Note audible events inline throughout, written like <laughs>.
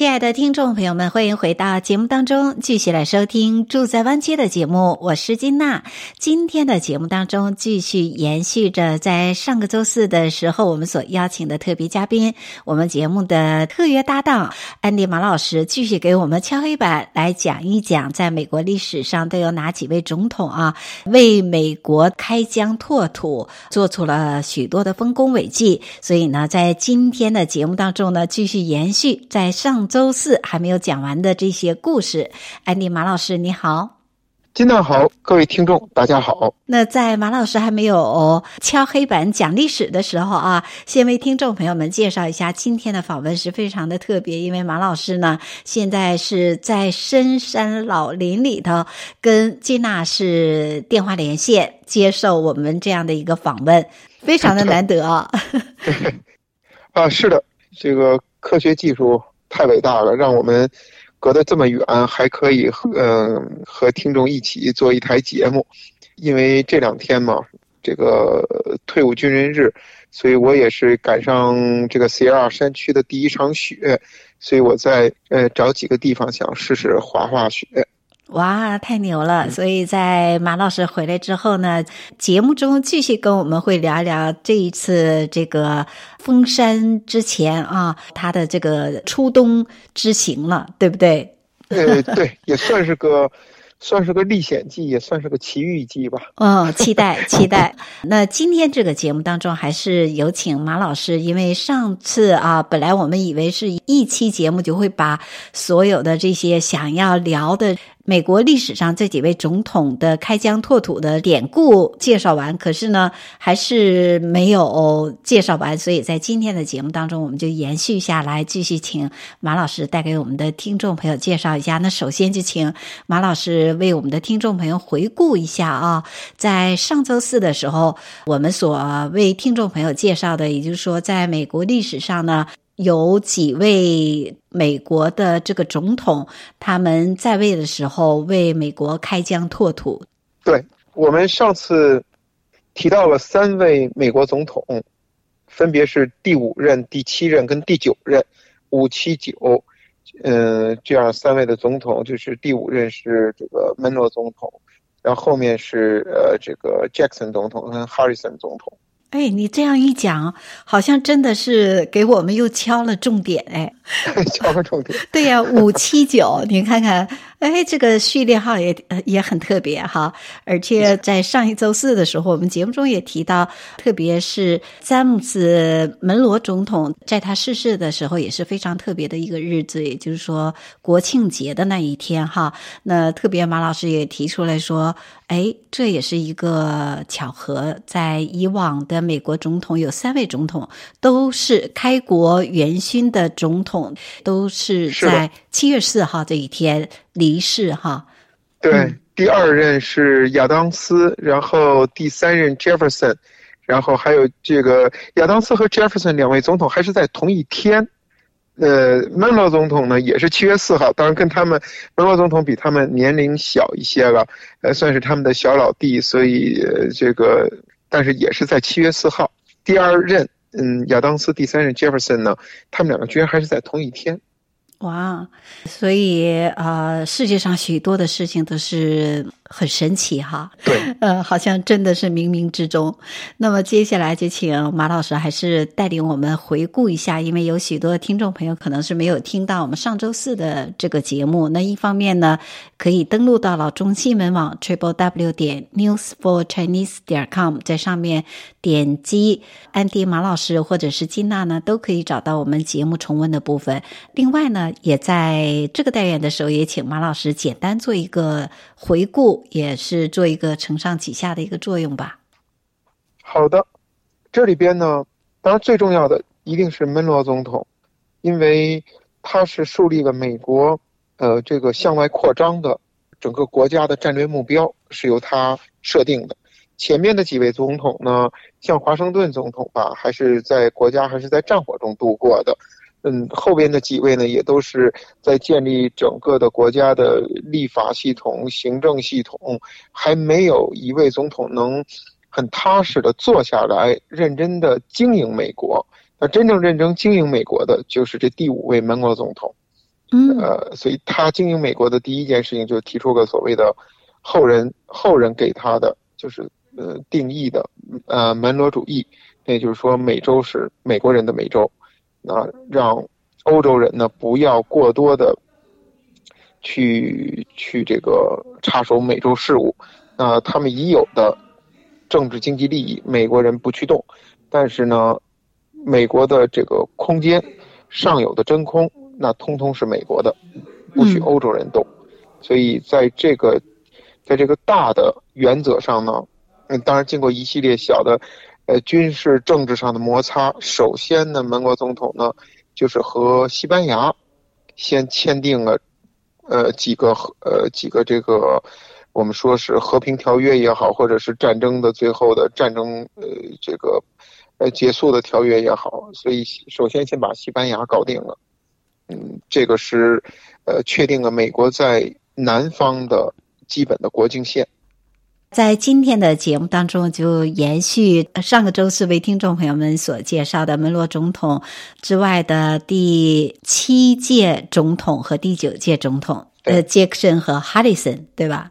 亲爱的听众朋友们，欢迎回到节目当中，继续来收听《住在湾区》的节目。我是金娜。今天的节目当中，继续延续着在上个周四的时候我们所邀请的特别嘉宾，我们节目的特约搭档安迪马老师，继续给我们敲黑板来讲一讲，在美国历史上都有哪几位总统啊，为美国开疆拓土，做出了许多的丰功伟绩。所以呢，在今天的节目当中呢，继续延续在上。周四还没有讲完的这些故事，安迪马老师你好，金娜好，各位听众大家好。那在马老师还没有敲黑板讲历史的时候啊，先为听众朋友们介绍一下，今天的访问是非常的特别，因为马老师呢现在是在深山老林里头，跟金娜是电话连线接受我们这样的一个访问，非常的难得啊。<laughs> 啊，是的，这个科学技术。太伟大了，让我们隔得这么远，还可以和嗯和听众一起做一台节目。因为这两天嘛，这个退伍军人日，所以我也是赶上这个 CR 山区的第一场雪，所以我在呃找几个地方想试试滑滑雪。哇，太牛了！所以在马老师回来之后呢，节目中继续跟我们会聊一聊这一次这个封山之前啊，他的这个初冬之行了，对不对？呃，对，也算是个。算是个历险记，也算是个奇遇记吧。嗯，期待期待。那今天这个节目当中，还是有请马老师，因为上次啊，本来我们以为是一期节目就会把所有的这些想要聊的。美国历史上这几位总统的开疆拓土的典故介绍完，可是呢，还是没有介绍完，所以在今天的节目当中，我们就延续下来，继续请马老师带给我们的听众朋友介绍一下。那首先就请马老师为我们的听众朋友回顾一下啊，在上周四的时候，我们所为听众朋友介绍的，也就是说，在美国历史上呢。有几位美国的这个总统，他们在位的时候为美国开疆拓土。对，我们上次提到了三位美国总统，分别是第五任、第七任跟第九任，五七九，嗯，这样三位的总统，就是第五任是这个门罗总统，然后后面是呃这个 Jackson 总统跟 Harrison 总统。哎，你这样一讲，好像真的是给我们又敲了重点哎，<laughs> 敲了重点。<laughs> 对呀，五七九，你看看。哎，这个序列号也也很特别哈，而且在上一周四的时候，我们节目中也提到，特别是詹姆斯门罗总统在他逝世的时候也是非常特别的一个日子，也就是说国庆节的那一天哈。那特别马老师也提出来说，哎，这也是一个巧合，在以往的美国总统有三位总统都是开国元勋的总统，都是在七月四号这一天。离世哈，对，嗯、第二任是亚当斯，然后第三任 Jefferson，然后还有这个亚当斯和 Jefferson 两位总统还是在同一天。呃，门罗总统呢也是七月四号，当然跟他们门罗总统比他们年龄小一些了，呃，算是他们的小老弟，所以、呃、这个但是也是在七月四号。第二任嗯亚当斯，第三任 Jefferson 呢，他们两个居然还是在同一天。哇，所以啊、世界上许多的事情都是很神奇哈。对，<laughs> 呃，好像真的是冥冥之中。那么接下来就请马老师还是带领我们回顾一下，因为有许多听众朋友可能是没有听到我们上周四的这个节目。那一方面呢，可以登录到了中新闻网 triple w 点 news for chinese 点 com，在上面点击安迪马老师或者是金娜呢，都可以找到我们节目重温的部分。另外呢。也在这个单元的时候，也请马老师简单做一个回顾，也是做一个承上启下的一个作用吧。好的，这里边呢，当然最重要的一定是门罗总统，因为他是树立了美国呃这个向外扩张的整个国家的战略目标是由他设定的。前面的几位总统呢，像华盛顿总统吧，还是在国家还是在战火中度过的。嗯，后边的几位呢，也都是在建立整个的国家的立法系统、行政系统，还没有一位总统能很踏实的坐下来，认真的经营美国。那真正认真经营美国的，就是这第五位美国总统。嗯，呃，所以他经营美国的第一件事情，就提出个所谓的后人后人给他的，就是。呃，定义的呃门罗主义，那就是说美洲是美国人的美洲，那让欧洲人呢不要过多的去去这个插手美洲事务，那他们已有的政治经济利益，美国人不去动，但是呢，美国的这个空间上有的真空，那通通是美国的，不许欧洲人动，所以在这个在这个大的原则上呢。嗯，当然，经过一系列小的，呃，军事政治上的摩擦。首先呢，门国总统呢，就是和西班牙先签订了，呃，几个呃几个这个我们说是和平条约也好，或者是战争的最后的战争呃这个呃结束的条约也好。所以，首先先把西班牙搞定了。嗯，这个是呃确定了美国在南方的基本的国境线。在今天的节目当中，就延续上个周四为听众朋友们所介绍的门罗总统之外的第七届总统和第九届总统，呃，杰克逊和哈里森，对吧？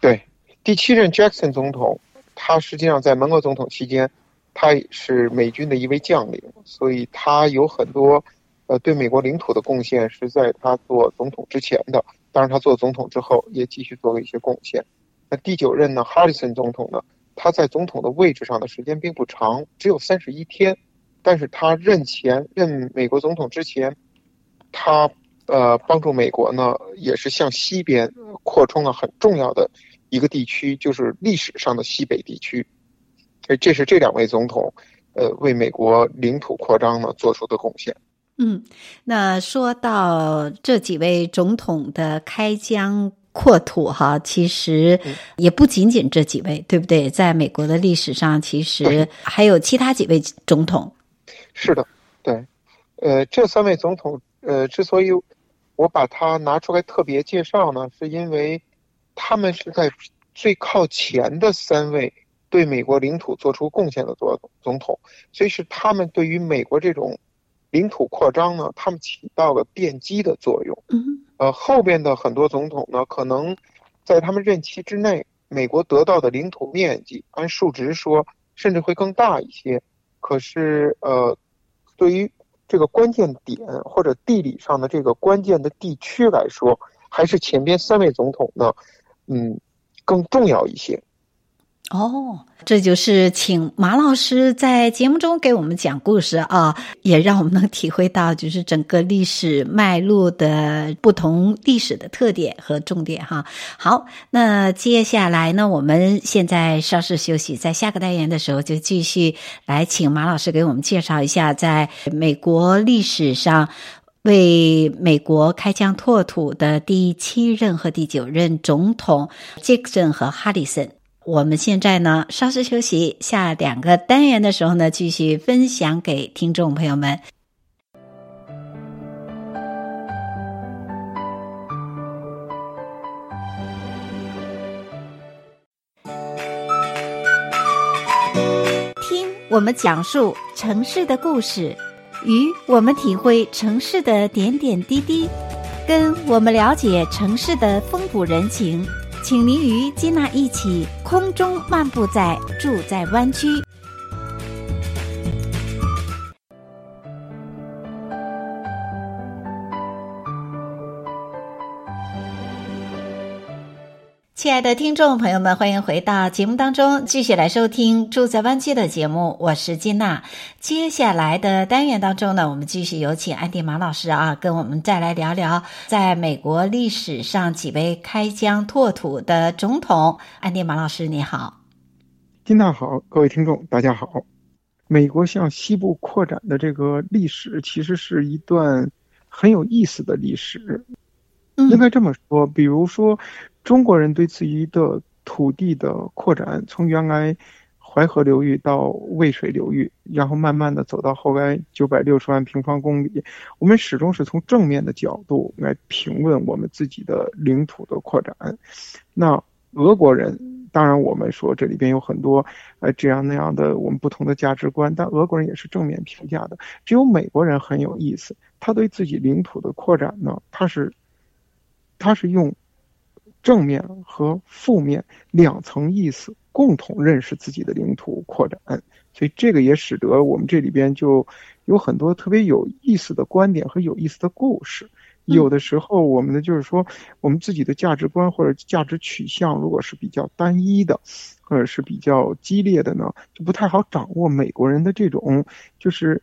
对，第七任杰克逊总统，他实际上在门罗总统期间，他是美军的一位将领，所以他有很多呃对美国领土的贡献是在他做总统之前的，当然他做总统之后也继续做了一些贡献。那第九任呢，哈里森总统呢，他在总统的位置上的时间并不长，只有三十一天，但是他任前任美国总统之前，他呃帮助美国呢，也是向西边扩充了很重要的一个地区，就是历史上的西北地区。所以这是这两位总统呃为美国领土扩张呢做出的贡献。嗯，那说到这几位总统的开疆。扩土哈，其实也不仅仅这几位，对不对？在美国的历史上，其实还有其他几位总统。是的，对，呃，这三位总统，呃，之所以我把他拿出来特别介绍呢，是因为他们是在最靠前的三位对美国领土做出贡献的总总统，所以是他们对于美国这种领土扩张呢，他们起到了奠基的作用。嗯。呃，后边的很多总统呢，可能在他们任期之内，美国得到的领土面积按数值说，甚至会更大一些。可是，呃，对于这个关键点或者地理上的这个关键的地区来说，还是前边三位总统呢，嗯，更重要一些。哦，这就是请马老师在节目中给我们讲故事啊，也让我们能体会到就是整个历史脉络的不同历史的特点和重点哈。好，那接下来呢，我们现在稍事休息，在下个单元的时候就继续来请马老师给我们介绍一下，在美国历史上为美国开疆拓土的第七任和第九任总统杰克逊和哈里森。我们现在呢，稍事休息，下两个单元的时候呢，继续分享给听众朋友们。听我们讲述城市的故事，与我们体会城市的点点滴滴，跟我们了解城市的风土人情。请您与金娜一起空中漫步在住在湾区。爱的听众朋友们，欢迎回到节目当中，继续来收听《住在湾区》的节目。我是金娜。接下来的单元当中呢，我们继续有请安迪马老师啊，跟我们再来聊聊在美国历史上几位开疆拓土的总统。安迪马老师，你好。金娜好，各位听众大家好。美国向西部扩展的这个历史，其实是一段很有意思的历史。应该这么说，比如说。中国人对自己的土地的扩展，从原来淮河流域到渭水流域，然后慢慢的走到后来九百六十万平方公里，我们始终是从正面的角度来评论我们自己的领土的扩展。那俄国人，当然我们说这里边有很多呃这样那样的我们不同的价值观，但俄国人也是正面评价的。只有美国人很有意思，他对自己领土的扩展呢，他是他是用。正面和负面两层意思，共同认识自己的领土扩展，所以这个也使得我们这里边就有很多特别有意思的观点和有意思的故事。有的时候，我们的就是说，我们自己的价值观或者价值取向，如果是比较单一的，或者是比较激烈的呢，就不太好掌握。美国人的这种就是，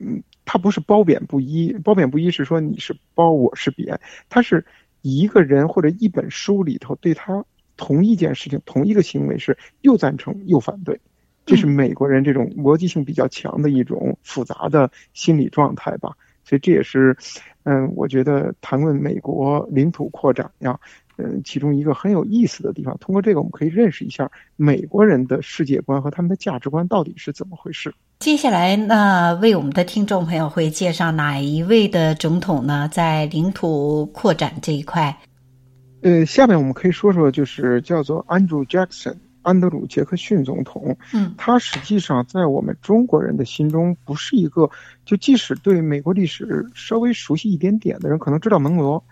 嗯，他不是褒贬不一，褒贬不一是说你是褒，我是贬，他是。一个人或者一本书里头对他同一件事情、同一个行为是又赞成又反对，这是美国人这种逻辑性比较强的一种复杂的心理状态吧。所以这也是，嗯，我觉得谈论美国领土扩展呀，嗯，其中一个很有意思的地方。通过这个，我们可以认识一下美国人的世界观和他们的价值观到底是怎么回事。接下来呢，为我们的听众朋友会介绍哪一位的总统呢？在领土扩展这一块，呃，下面我们可以说说，就是叫做 Andrew Jackson 安德鲁·杰克逊总统。嗯，他实际上在我们中国人的心中不是一个，就即使对美国历史稍微熟悉一点点的人，可能知道门罗。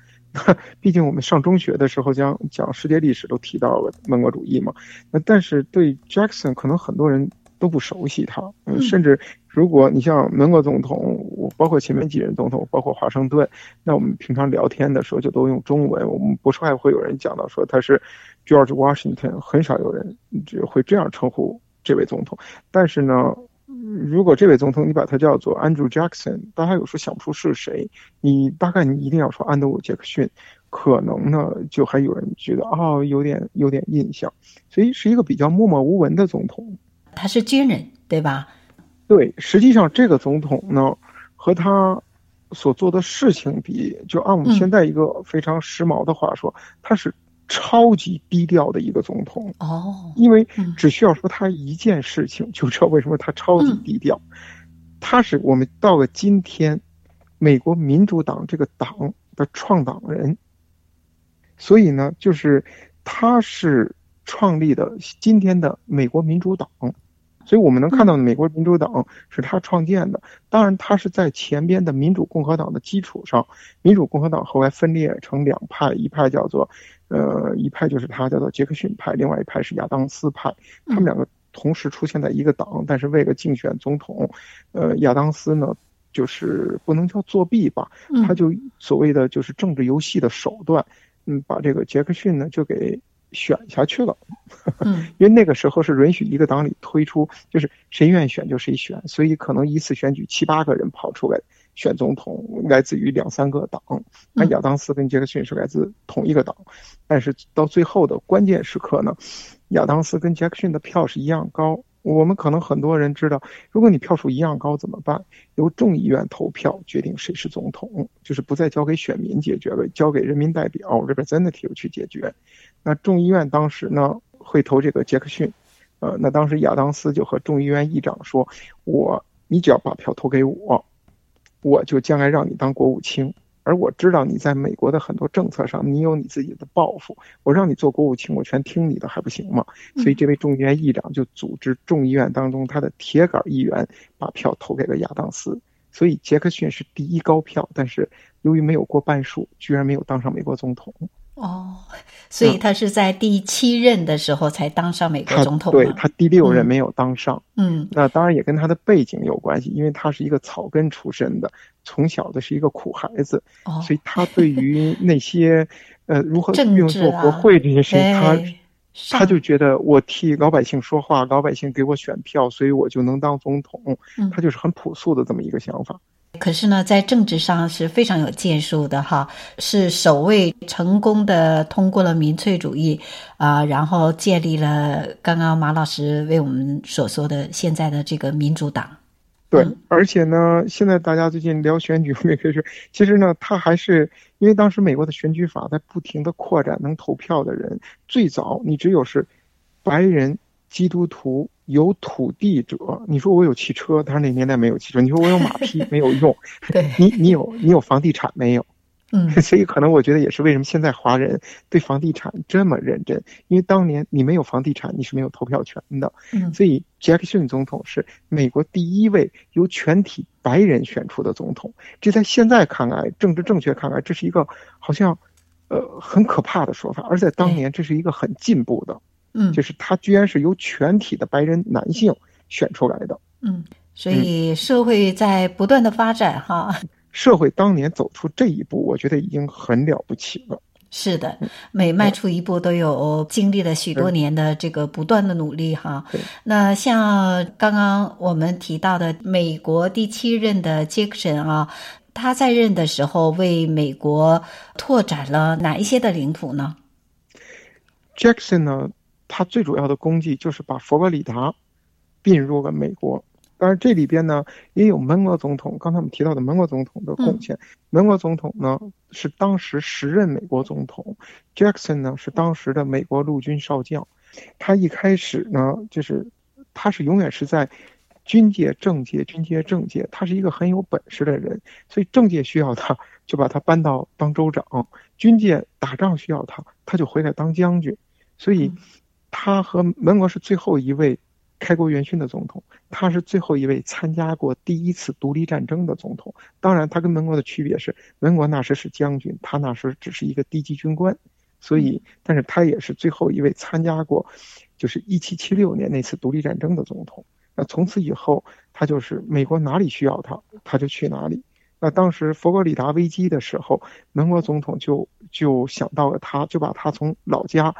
<laughs> 毕竟我们上中学的时候讲讲世界历史都提到了门国主义嘛。那但是对 Jackson 可能很多人。都不熟悉他，嗯，甚至如果你像门国总统，我包括前面几任总统，包括华盛顿，那我们平常聊天的时候就都用中文，我们不是还会有人讲到说他是 George Washington，很少有人就会这样称呼这位总统。但是呢，如果这位总统你把他叫做 Andrew Jackson，大家有时候想不出是谁，你大概你一定要说安德鲁·杰克逊，可能呢就还有人觉得哦，有点有点印象，所以是一个比较默默无闻的总统。他是军人，对吧？对，实际上这个总统呢，和他所做的事情比，就按我们现在一个非常时髦的话说，嗯、他是超级低调的一个总统。哦，因为只需要说他一件事情，就知道为什么他超级低调。嗯、他是我们到了今天，美国民主党这个党的创党人，所以呢，就是他是创立的今天的美国民主党。所以我们能看到的美国民主党是他创建的，当然他是在前边的民主共和党的基础上，民主共和党后来分裂成两派，一派叫做，呃，一派就是他叫做杰克逊派，另外一派是亚当斯派，他们两个同时出现在一个党，但是为了竞选总统，呃，亚当斯呢就是不能叫作弊吧，他就所谓的就是政治游戏的手段，嗯，把这个杰克逊呢就给。选下去了，<laughs> 因为那个时候是允许一个党里推出，就是谁愿意选就谁选，所以可能一次选举七八个人跑出来选总统，来自于两三个党。那亚当斯跟杰克逊是来自同一个党，但是到最后的关键时刻呢，亚当斯跟杰克逊的票是一样高。我们可能很多人知道，如果你票数一样高怎么办？由众议院投票决定谁是总统，就是不再交给选民解决了，交给人民代表 representative 去解决。那众议院当时呢会投这个杰克逊，呃，那当时亚当斯就和众议院议长说：“我，你只要把票投给我，我就将来让你当国务卿。”而我知道你在美国的很多政策上，你有你自己的抱负。我让你做国务卿，我全听你的，还不行吗？所以这位众议院议长就组织众议院当中他的铁杆议员把票投给了亚当斯。所以杰克逊是第一高票，但是由于没有过半数，居然没有当上美国总统。哦，所以他是在第七任的时候才当上美国总统。他对他第六任没有当上。嗯，那当然也跟他的背景有关系，因为他是一个草根出身的，从小的是一个苦孩子，哦、所以他对于那些呃如何运作国会这些事情，他他就觉得我替老百姓说话，老百姓给我选票，所以我就能当总统。嗯、他就是很朴素的这么一个想法。可是呢，在政治上是非常有建树的哈，是首位成功的通过了民粹主义啊、呃，然后建立了刚刚马老师为我们所说的现在的这个民主党。对，而且呢，现在大家最近聊选举，我们也可以说，其实呢，他还是因为当时美国的选举法在不停的扩展，能投票的人，最早你只有是白人基督徒有土地者，你说我有汽车，但是那年代没有汽车，你说我有马匹 <laughs> 没有用，对，你你有你有房地产没有？嗯，<laughs> 所以可能我觉得也是为什么现在华人对房地产这么认真，因为当年你没有房地产，你是没有投票权的。嗯，所以杰克逊总统是美国第一位由全体白人选出的总统。这在现在看来，政治正确看来，这是一个好像呃很可怕的说法，而在当年这是一个很进步的。嗯，就是他居然是由全体的白人男性选出来的。嗯，所以社会在不断的发展哈。社会当年走出这一步，我觉得已经很了不起了。是的，每迈出一步都有经历了许多年的这个不断的努力哈。那像刚刚我们提到的美国第七任的杰克逊啊，他在任的时候为美国拓展了哪一些的领土呢？杰克逊呢，他最主要的功绩就是把佛罗里达并入了美国。当然，这里边呢也有门罗总统，刚才我们提到的门罗总统的贡献。门罗总统呢是当时时任美国总统，Jackson 呢是当时的美国陆军少将。他一开始呢就是他是永远是在军界、政界、军界、政界，他是一个很有本事的人，所以政界需要他，就把他搬到当州长；军界打仗需要他，他就回来当将军。所以他和门罗是最后一位。开国元勋的总统，他是最后一位参加过第一次独立战争的总统。当然，他跟门罗的区别是，门罗那时是将军，他那时只是一个低级军官。所以，但是他也是最后一位参加过，就是一七七六年那次独立战争的总统。那从此以后，他就是美国哪里需要他，他就去哪里。那当时佛罗里达危机的时候，门罗总统就就想到了他，就把他从老家。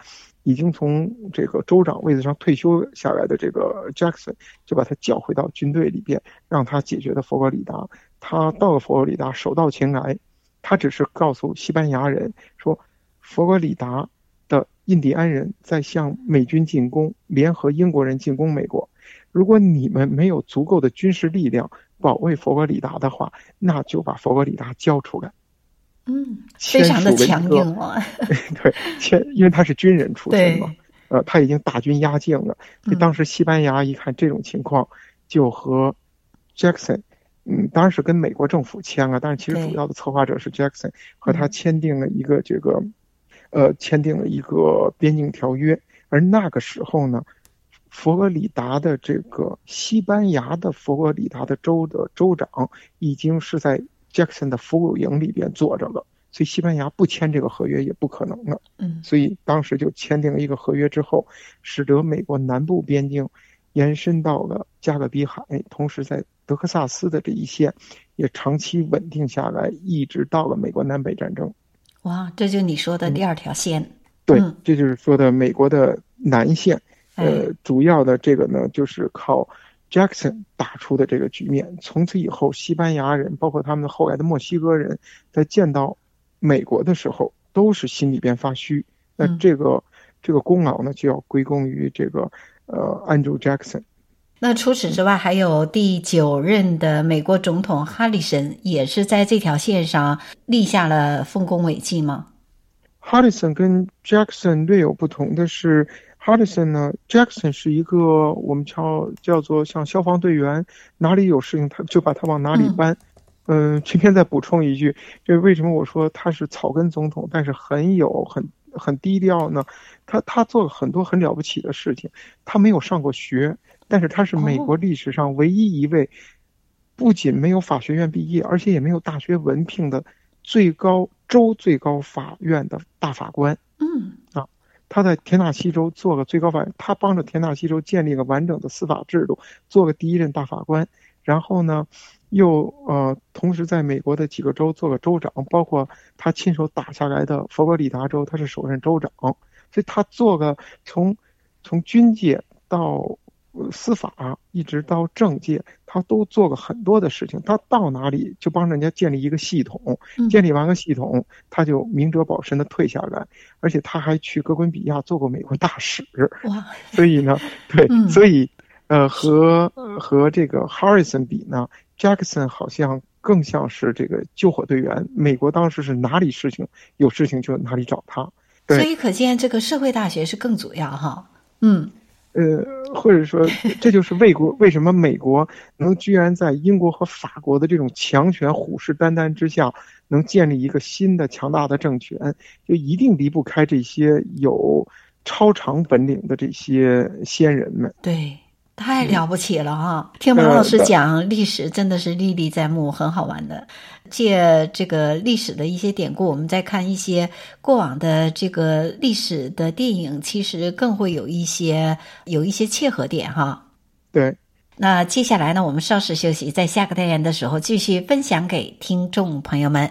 已经从这个州长位子上退休下来的这个 Jackson，就把他叫回到军队里边，让他解决的佛罗里达。他到了佛罗里达，手到擒来。他只是告诉西班牙人说，佛罗里达的印第安人在向美军进攻，联合英国人进攻美国。如果你们没有足够的军事力量保卫佛罗里达的话，那就把佛罗里达交出来。嗯，非常的强硬哦。<laughs> <laughs> 对，签，因为他是军人出身嘛，呃，他已经大军压境了。所以当时西班牙一看这种情况，就和 Jackson，嗯，当然是跟美国政府签了，但是其实主要的策划者是 Jackson，和他签订了一个这个，呃，签订了一个边境条约。而那个时候呢，佛罗里达的这个西班牙的佛罗里达的州的州长已经是在。Jackson 的俘虏营里边坐着了，所以西班牙不签这个合约也不可能了。嗯，所以当时就签订了一个合约之后，使得美国南部边境延伸到了加勒比海，同时在德克萨斯的这一线也长期稳定下来，一直到了美国南北战争。哇，这就是你说的第二条线。嗯、对，这就是说的美国的南线。呃，主要的这个呢，就是靠。Jackson 打出的这个局面，从此以后，西班牙人包括他们后来的墨西哥人，在见到美国的时候，都是心里边发虚。那这个、嗯、这个功劳呢，就要归功于这个呃，Andrew Jackson。那除此之外，还有第九任的美国总统哈里森，也是在这条线上立下了丰功伟绩吗？哈里森跟 Jackson 略有不同的是。哈里森呢？Jackson 是一个我们叫叫做像消防队员，哪里有事情他就把他往哪里搬。嗯，今天再补充一句，这为什么我说他是草根总统，但是很有很很低调呢？他他做了很多很了不起的事情。他没有上过学，但是他是美国历史上唯一一位不仅没有法学院毕业，而且也没有大学文凭的最高州最高法院的大法官。嗯啊。他在田纳西州做个最高法院，他帮着田纳西州建立了完整的司法制度，做个第一任大法官。然后呢，又呃，同时在美国的几个州做个州长，包括他亲手打下来的佛罗里达州，他是首任州长。所以他做个从从军界到。司法一直到政界，他都做过很多的事情。他到哪里就帮人家建立一个系统，建立完个系统，他就明哲保身的退下来。而且他还去哥伦比亚做过美国大使。哇！所以呢，对，所以呃，和和这个 Harrison 比呢，Jackson 好像更像是这个救火队员。美国当时是哪里事情有事情就哪里找他，对。所以可见这个社会大学是更主要哈。嗯，呃，或者说 <laughs> 这就是为国为什么美国能居然在英国和法国的这种强权虎视眈眈之下，能建立一个新的强大的政权，就一定离不开这些有超长本领的这些先人们。对。太了不起了哈！听马老师讲历史真的是历历在目，很好玩的。借这个历史的一些典故，我们再看一些过往的这个历史的电影，其实更会有一些有一些切合点哈。对。那接下来呢，我们稍事休息，在下个单元的时候继续分享给听众朋友们。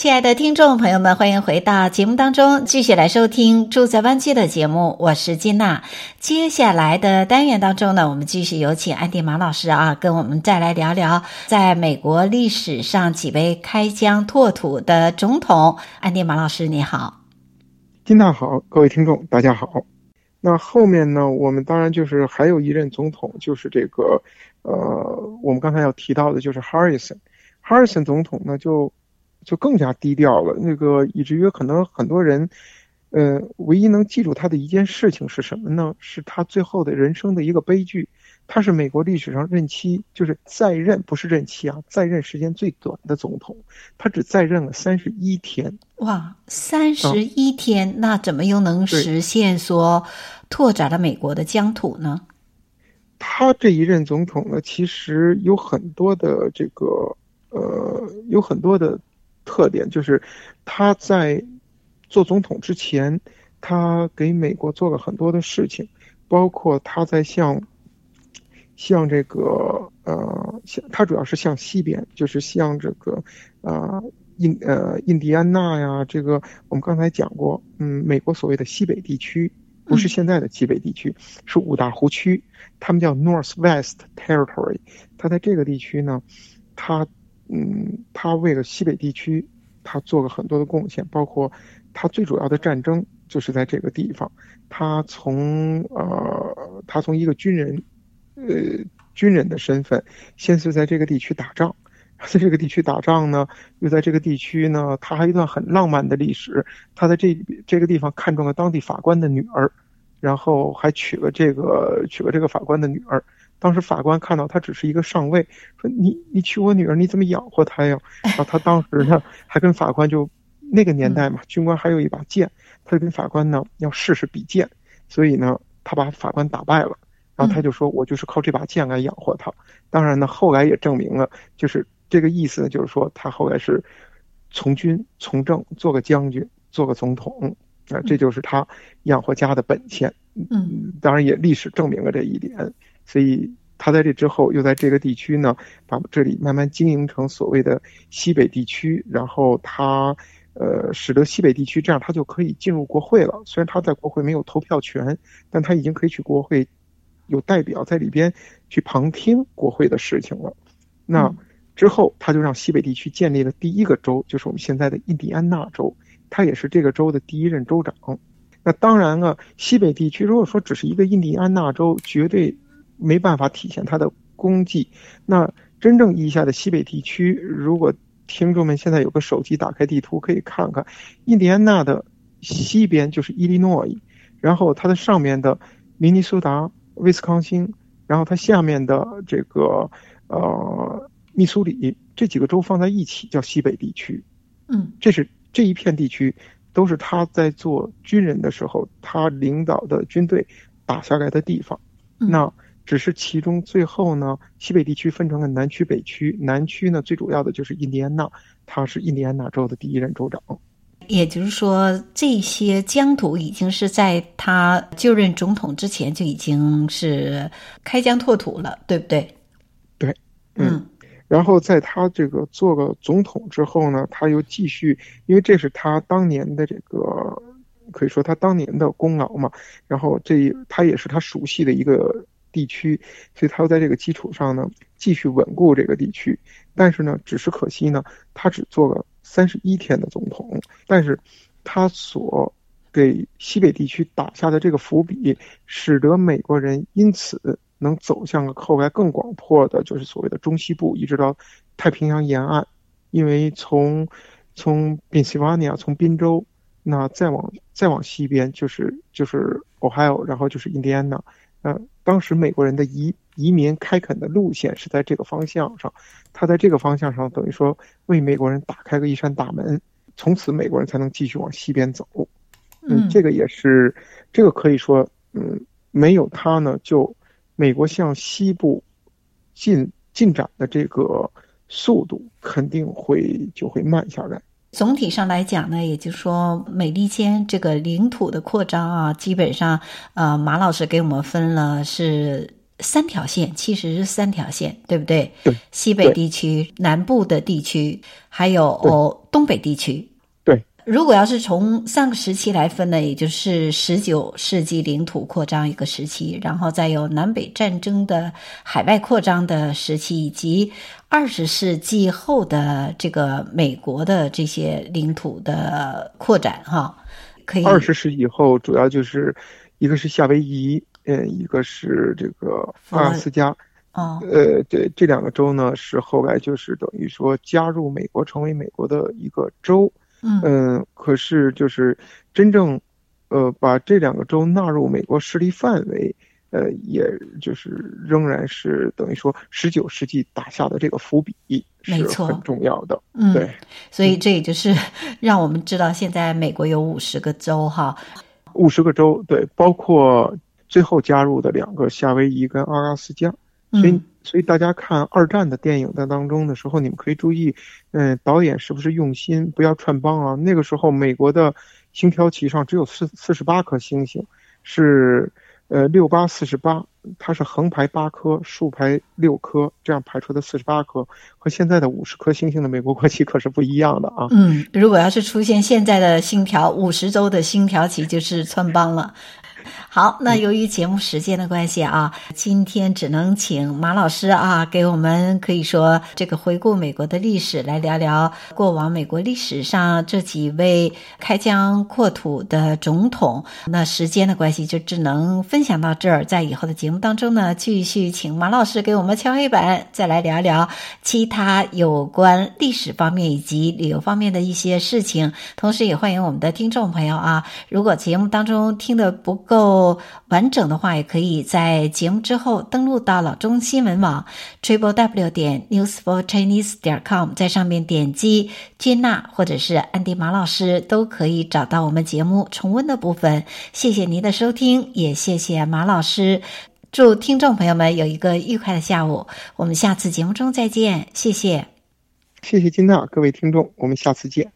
亲爱的听众朋友们，欢迎回到节目当中，继续来收听《住在湾区》的节目。我是金娜。接下来的单元当中呢，我们继续有请安迪马老师啊，跟我们再来聊聊在美国历史上几位开疆拓土的总统。安迪马老师，你好。金娜好，各位听众大家好。那后面呢，我们当然就是还有一任总统，就是这个呃，我们刚才要提到的，就是 Harrison。Harrison 总统呢，就。就更加低调了，那个以至于可能很多人，呃，唯一能记住他的一件事情是什么呢？是他最后的人生的一个悲剧。他是美国历史上任期就是在任，不是任期啊，在任时间最短的总统，他只在任了三十一天。哇，三十一天，嗯，那怎么又能实现说拓展了美国的疆土呢？他这一任总统呢，其实有很多的这个，呃，有很多的。特点就是他在做总统之前，他给美国做了很多的事情，包括他在向向这个呃，向他主要是向西边，就是向这个呃印呃印第安纳呀，这个我们刚才讲过，嗯，美国所谓的西北地区，不是现在的西北地区，嗯、是五大湖区，他们叫 Northwest Territory。他在这个地区呢，他。嗯，他为了西北地区，他做了很多的贡献，包括他最主要的战争就是在这个地方。他从呃，他从一个军人，呃，军人的身份，先是在这个地区打仗，在这个地区打仗呢，又在这个地区呢，他还有一段很浪漫的历史。他在这这个地方看中了当地法官的女儿，然后还娶了这个娶了这个法官的女儿。当时法官看到他只是一个上尉，说你：“你你娶我女儿，你怎么养活她呀？”然后他当时呢，<laughs> 还跟法官就那个年代嘛，军官还有一把剑，他就跟法官呢要试试比剑，所以呢，他把法官打败了，然后他就说：“我就是靠这把剑来养活他。”当然呢，后来也证明了，就是这个意思呢，就是说他后来是从军从政，做个将军，做个总统啊，这就是他养活家的本钱。嗯，当然也历史证明了这一点。所以他在这之后，又在这个地区呢，把这里慢慢经营成所谓的西北地区，然后他，呃，使得西北地区这样，他就可以进入国会了。虽然他在国会没有投票权，但他已经可以去国会，有代表在里边去旁听国会的事情了。那之后，他就让西北地区建立了第一个州，就是我们现在的印第安纳州，他也是这个州的第一任州长。那当然了，西北地区如果说只是一个印第安纳州，绝对。没办法体现他的功绩。那真正意义下的西北地区，如果听众们现在有个手机，打开地图可以看看，印第安纳的西边就是伊利诺伊，然后它的上面的明尼苏达、威斯康星，然后它下面的这个呃密苏里，这几个州放在一起叫西北地区。嗯，这是这一片地区都是他在做军人的时候，他领导的军队打下来的地方。嗯、那。只是其中最后呢，西北地区分成了南区、北区。南区呢，最主要的就是印第安纳，他是印第安纳州的第一任州长。也就是说，这些疆土已经是在他就任总统之前就已经是开疆拓土了，对不对？对，嗯。嗯然后在他这个做了总统之后呢，他又继续，因为这是他当年的这个，可以说他当年的功劳嘛。然后这他也是他熟悉的一个地区，所以他又在这个基础上呢，继续稳固这个地区。但是呢，只是可惜呢，他只做了三十一天的总统，但是他所给西北地区打下的这个伏笔，使得美国人因此。能走向了后来更广阔的，就是所谓的中西部，一直到太平洋沿岸。因为从从宾夕法尼亚，从宾州，那再往再往西边就是就是 Ohio，然后就是印第安纳。呃，当时美国人的移移民开垦的路线是在这个方向上，他在这个方向上等于说为美国人打开了一扇大门，从此美国人才能继续往西边走。嗯，这个也是这个可以说，嗯，没有他呢就。美国向西部进进展的这个速度肯定会就会慢下来。总体上来讲呢，也就是说，美利坚这个领土的扩张啊，基本上，呃，马老师给我们分了是三条线，其实是三条线，对不对？对。西北地区、南部的地区，还有哦东北地区。对如果要是从三个时期来分呢，也就是十九世纪领土扩张一个时期，然后再有南北战争的海外扩张的时期，以及二十世纪后的这个美国的这些领土的扩展，哈，可以。二十世纪以后，主要就是一个是夏威夷，嗯，一个是这个阿拉斯加，哦，呃，对，这两个州呢是后来就是等于说加入美国，成为美国的一个州。嗯，嗯，可是就是真正，呃，把这两个州纳入美国势力范围，呃，也就是仍然是等于说十九世纪打下的这个伏笔没错很重要的。嗯，对，所以这也就是 <laughs> 让我们知道，现在美国有五十个州哈，五十个州，对，包括最后加入的两个夏威夷跟阿拉斯加。所以，所以大家看二战的电影的当中的时候，你们可以注意，嗯，导演是不是用心，不要串帮啊？那个时候，美国的星条旗上只有四四十八颗星星，是呃六八四十八，它是横排八颗，竖排六颗，这样排出的四十八颗，和现在的五十颗星星的美国国旗可是不一样的啊。嗯，如果要是出现现在的星条五十州的星条旗，就是穿帮了。好，那由于节目时间的关系啊，今天只能请马老师啊，给我们可以说这个回顾美国的历史，来聊聊过往美国历史上这几位开疆扩土的总统。那时间的关系，就只能分享到这儿。在以后的节目当中呢，继续请马老师给我们敲黑板，再来聊聊其他有关历史方面以及旅游方面的一些事情。同时，也欢迎我们的听众朋友啊，如果节目当中听的不够。完整的话，也可以在节目之后登录到老中新闻网 triple w 点 news for chinese 点 com，在上面点击接纳或者是安迪马老师，都可以找到我们节目重温的部分。谢谢您的收听，也谢谢马老师。祝听众朋友们有一个愉快的下午，我们下次节目中再见。谢谢，谢谢金娜，各位听众，我们下次见。